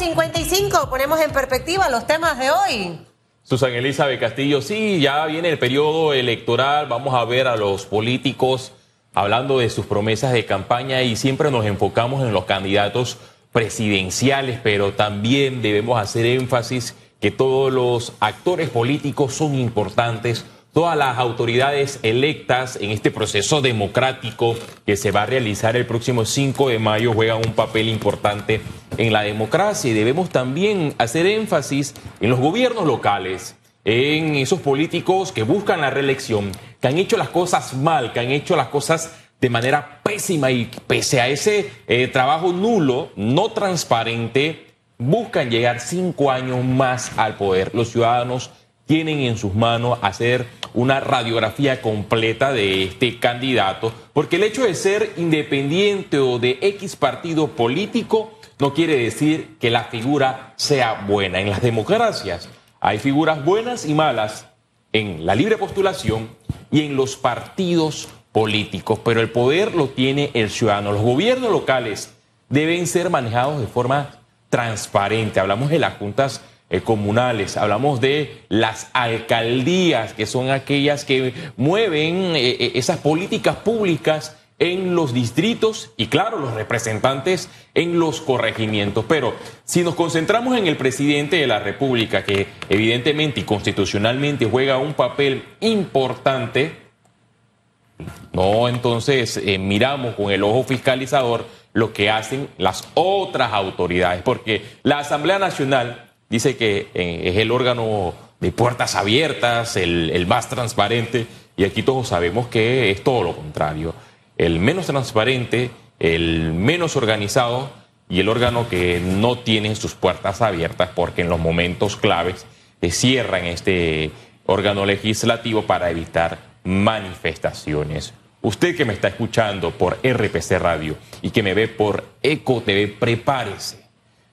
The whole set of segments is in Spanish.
55, ponemos en perspectiva los temas de hoy. Susan Elizabeth Castillo, sí, ya viene el periodo electoral, vamos a ver a los políticos hablando de sus promesas de campaña y siempre nos enfocamos en los candidatos presidenciales, pero también debemos hacer énfasis que todos los actores políticos son importantes todas las autoridades electas en este proceso democrático que se va a realizar el próximo 5 de mayo juegan un papel importante en la democracia y debemos también hacer énfasis en los gobiernos locales, en esos políticos que buscan la reelección, que han hecho las cosas mal, que han hecho las cosas de manera pésima y pese a ese eh, trabajo nulo, no transparente, buscan llegar cinco años más al poder. Los ciudadanos tienen en sus manos hacer una radiografía completa de este candidato, porque el hecho de ser independiente o de X partido político no quiere decir que la figura sea buena. En las democracias hay figuras buenas y malas en la libre postulación y en los partidos políticos, pero el poder lo tiene el ciudadano. Los gobiernos locales deben ser manejados de forma transparente. Hablamos de las juntas eh, comunales, hablamos de las alcaldías, que son aquellas que mueven eh, eh, esas políticas públicas en los distritos y claro, los representantes en los corregimientos. Pero si nos concentramos en el presidente de la República, que evidentemente y constitucionalmente juega un papel importante, no entonces miramos con el ojo fiscalizador lo que hacen las otras autoridades, porque la Asamblea Nacional dice que eh, es el órgano de puertas abiertas, el, más transparente, y aquí todos sabemos que es todo lo contrario. El menos transparente, el menos organizado y el órgano que no tiene sus puertas abiertas porque en los momentos claves cierran este órgano legislativo para evitar manifestaciones. Usted que me está escuchando por RPC Radio y que me ve por Eco TV, prepárese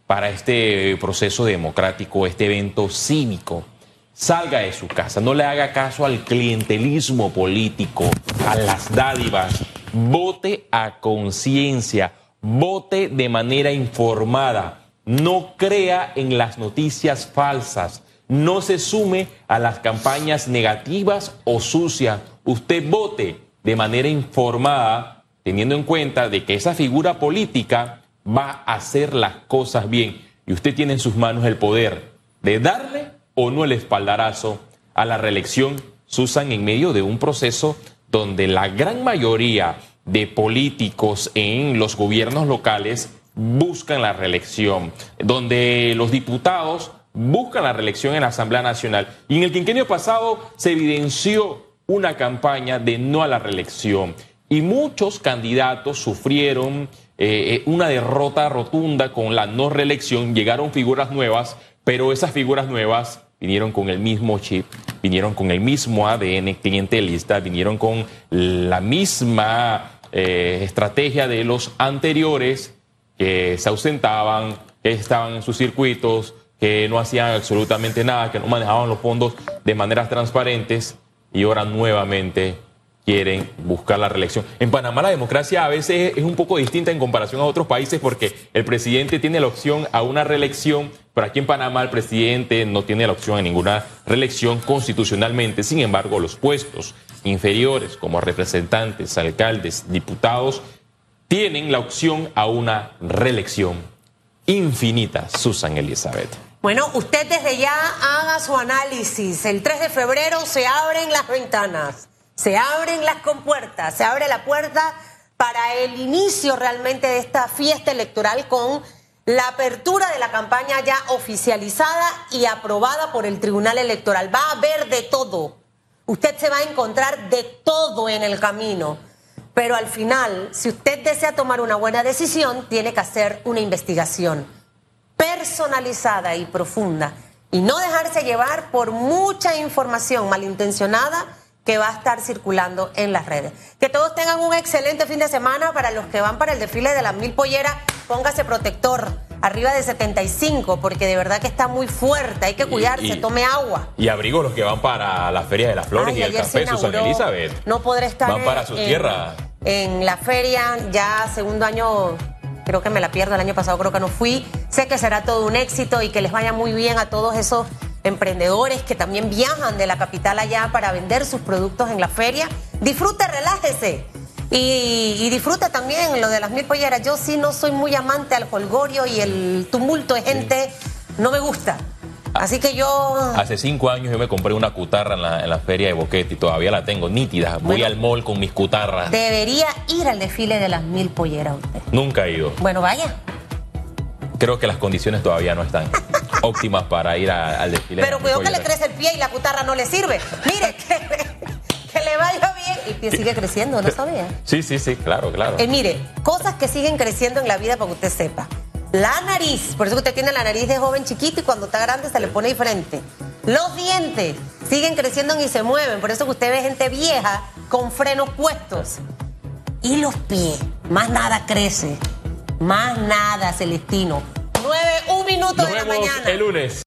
para este proceso democrático, este evento cívico. Salga de su casa, no le haga caso al clientelismo político, a las dádivas. Vote a conciencia, vote de manera informada. No crea en las noticias falsas. No se sume a las campañas negativas o sucias. Usted vote de manera informada, teniendo en cuenta de que esa figura política va a hacer las cosas bien. Y usted tiene en sus manos el poder de darle o no el espaldarazo a la reelección, Susan, en medio de un proceso donde la gran mayoría de políticos en los gobiernos locales buscan la reelección, donde los diputados buscan la reelección en la Asamblea Nacional. Y en el quinquenio pasado se evidenció una campaña de no a la reelección. Y muchos candidatos sufrieron eh, eh, una derrota rotunda con la no reelección, llegaron figuras nuevas, pero esas figuras nuevas vinieron con el mismo chip, vinieron con el mismo ADN clientelista, vinieron con la misma eh, estrategia de los anteriores que se ausentaban, que estaban en sus circuitos, que no hacían absolutamente nada, que no manejaban los fondos de maneras transparentes y ahora nuevamente quieren buscar la reelección. En Panamá la democracia a veces es un poco distinta en comparación a otros países porque el presidente tiene la opción a una reelección, pero aquí en Panamá el presidente no tiene la opción a ninguna reelección constitucionalmente. Sin embargo, los puestos inferiores como representantes, alcaldes, diputados, tienen la opción a una reelección infinita, Susan Elizabeth. Bueno, usted desde ya haga su análisis. El 3 de febrero se abren las ventanas. Se abren las compuertas, se abre la puerta para el inicio realmente de esta fiesta electoral con la apertura de la campaña ya oficializada y aprobada por el Tribunal Electoral. Va a haber de todo. Usted se va a encontrar de todo en el camino. Pero al final, si usted desea tomar una buena decisión, tiene que hacer una investigación personalizada y profunda y no dejarse llevar por mucha información malintencionada que va a estar circulando en las redes. Que todos tengan un excelente fin de semana. Para los que van para el desfile de las mil polleras, póngase protector arriba de 75, porque de verdad que está muy fuerte, hay que cuidarse, tome agua. Y abrigo los que van para la Feria de las Flores y el Café, Susan Elizabeth. No podré estar Van para su tierra. En la feria, ya segundo año creo que me la pierdo, el año pasado creo que no fui. Sé que será todo un éxito y que les vaya muy bien a todos esos emprendedores que también viajan de la capital allá para vender sus productos en la feria. Disfrute, relájese. Y, y disfrute también lo de las mil polleras. Yo sí no soy muy amante al folgorio y el tumulto de gente. No me gusta. Así que yo. Hace cinco años yo me compré una cutarra en la, en la feria de Boquete y todavía la tengo nítida. Voy Bueno. al mall con mis cutarras. Debería ir al desfile de las mil polleras usted. Nunca he ido. Bueno, vaya. Creo que las condiciones todavía no están óptimas para ir al desfile. Pero cuidado que le crece el pie y la cutarra no le sirve. Mire, que, que le vaya bien. El pie sigue creciendo, ¿no sabía? Sí, sí, sí, claro, claro. Eh, mire, cosas que siguen creciendo en la vida para que usted sepa. La nariz, por eso que usted tiene la nariz de joven chiquito y cuando está grande se le pone diferente. Los dientes siguen creciendo y se mueven, por eso que usted ve gente vieja con frenos puestos. Y los pies, más nada crece, más nada, Celestino. 9-1. Nos vemos. El lunes.